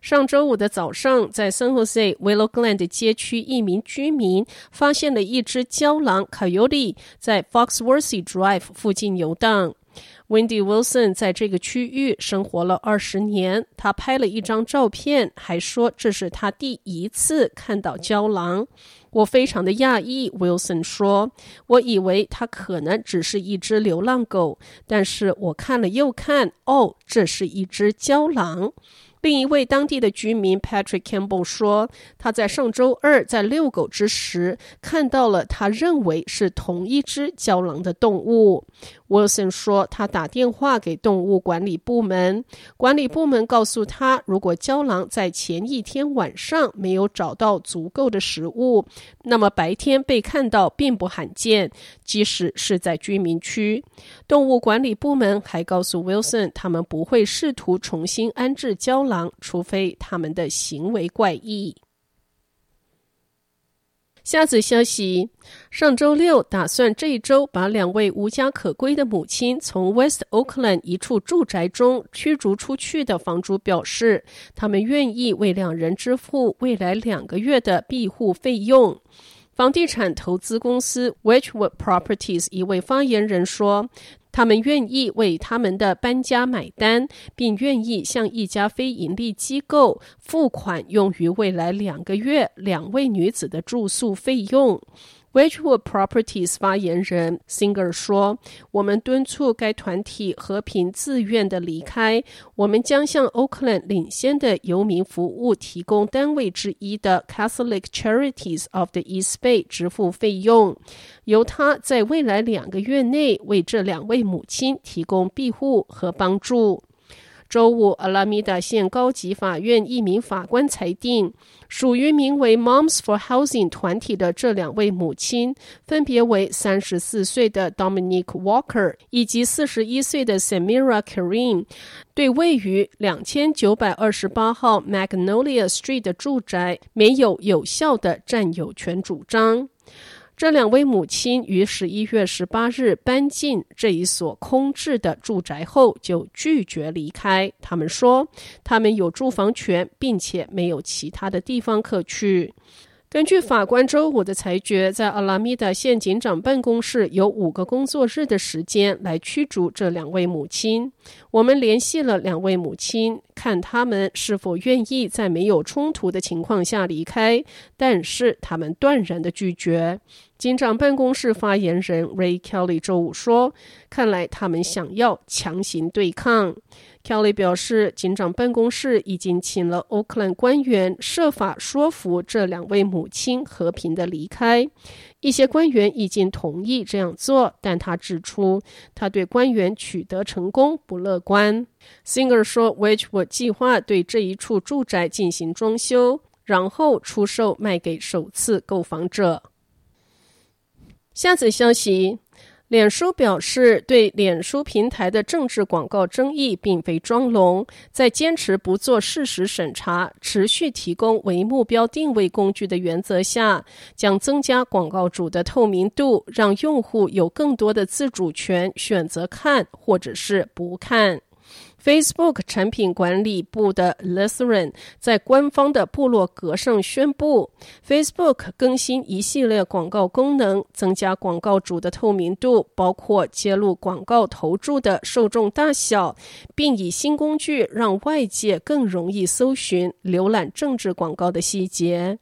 上周五的早上，在 San Jose Willow Glen 街区，一名居民发现了一只郊狼 Coyote 在 Foxworthy Drive 附近游荡。Wendy Wilson 在这个区域生活了二十年，他拍了一张照片，还说这是他第一次看到郊狼。我非常的讶异，Wilson 说，我以为它可能只是一只流浪狗，但是我看了又看，哦，这是一只郊狼。另一位当地的居民 Patrick Campbell 说，他在上周二在遛狗之时看到了他认为是同一只郊狼的动物。Wilson 说，他打电话给动物管理部门，管理部门告诉他，如果郊狼在前一天晚上没有找到足够的食物，那么白天被看到并不罕见，即使是在居民区。动物管理部门还告诉 Wilson，他们不会试图重新安置郊狼。除非他们的行为怪异。下则消息：上周六，打算这一周把两位无家可归的母亲从 West Oakland 一处住宅中驱逐出去的房主表示，他们愿意为两人支付未来两个月的庇护费用。房地产投资公司 Wedgewood Properties 一位发言人说。他们愿意为他们的搬家买单，并愿意向一家非营利机构付款，用于未来两个月两位女子的住宿费用。Wedgewood Properties 发言人 Singer 说：“我们敦促该团体和平自愿的离开。我们将向 Oakland 领先的游民服务提供单位之一的 Catholic Charities of the East Bay 支付费用，由他在未来两个月内为这两位母亲提供庇护和帮助。”周五，阿拉米达县高级法院一名法官裁定，属于名为 Moms for Housing 团体的这两位母亲，分别为三十四岁的 Dominique Walker 以及四十一岁的 Samira Kareem，对位于两千九百二十八号 Magnolia Street 的住宅没有有效的占有权主张。这两位母亲于十一月十八日搬进这一所空置的住宅后，就拒绝离开。他们说，他们有住房权，并且没有其他的地方可去。根据法官周五的裁决，在阿拉米达县警长办公室有五个工作日的时间来驱逐这两位母亲。我们联系了两位母亲，看他们是否愿意在没有冲突的情况下离开，但是他们断然的拒绝。警长办公室发言人 Ray Kelly 周五说：“看来他们想要强行对抗。” Kelly 表示，警长办公室已经请了 Oakland 官员，设法说服这两位母亲和平的离开。一些官员已经同意这样做，但他指出，他对官员取得成功不乐观。Singer 说，Wedgewood 计划对这一处住宅进行装修，然后出售卖给首次购房者。下则消息。脸书表示，对脸书平台的政治广告争议并非装聋，在坚持不做事实审查、持续提供为目标定位工具的原则下，将增加广告主的透明度，让用户有更多的自主权，选择看或者是不看。Facebook 产品管理部的 Lithran 在官方的部落格上宣布，Facebook 更新一系列广告功能，增加广告主的透明度，包括揭露广告投注的受众大小，并以新工具让外界更容易搜寻、浏览政治广告的细节。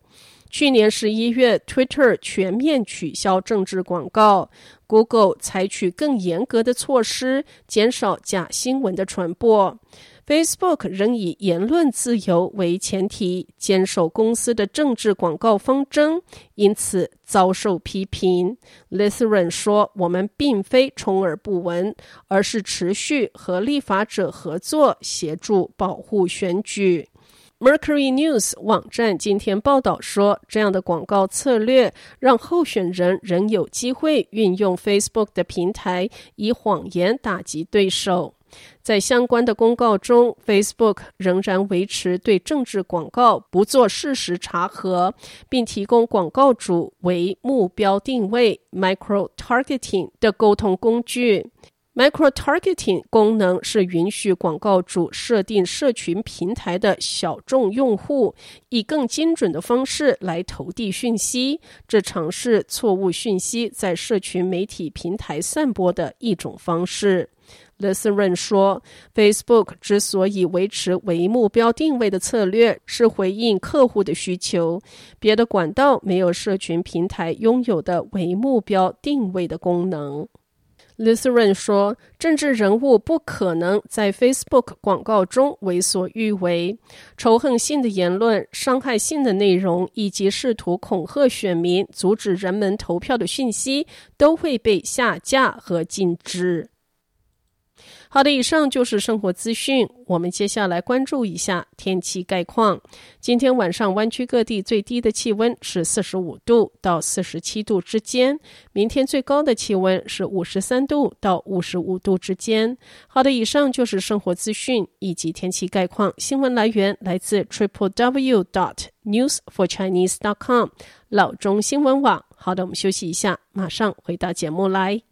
去年十一月，Twitter 全面取消政治广告；Google 采取更严格的措施，减少假新闻的传播；Facebook 仍以言论自由为前提，坚守公司的政治广告方针，因此遭受批评。Lithran 说：“我们并非充耳不闻，而是持续和立法者合作，协助保护选举。” Mercury News 网站今天报道说，这样的广告策略让候选人仍有机会运用 Facebook 的平台，以谎言打击对手。在相关的公告中，Facebook 仍然维持对政治广告不做事实查核，并提供广告主为目标定位 （micro-targeting） 的沟通工具。Micro-targeting 功能是允许广告主设定社群平台的小众用户，以更精准的方式来投递讯息。这尝试错误讯息在社群媒体平台散播的一种方式。Lytherin 说：“Facebook 之所以维持为目标定位的策略，是回应客户的需求。别的管道没有社群平台拥有的为目标定位的功能。” Lutherin 说，政治人物不可能在 Facebook 广告中为所欲为，仇恨性的言论、伤害性的内容以及试图恐吓选民、阻止人们投票的讯息都会被下架和禁止。好的，以上就是生活资讯。我们接下来关注一下天气概况。今天晚上湾区各地最低的气温是四十五度到四十七度之间，明天最高的气温是五十三度到五十五度之间。好的，以上就是生活资讯以及天气概况。新闻来源来自 triple w dot news for chinese dot com 老中新闻网。好的，我们休息一下，马上回到节目来。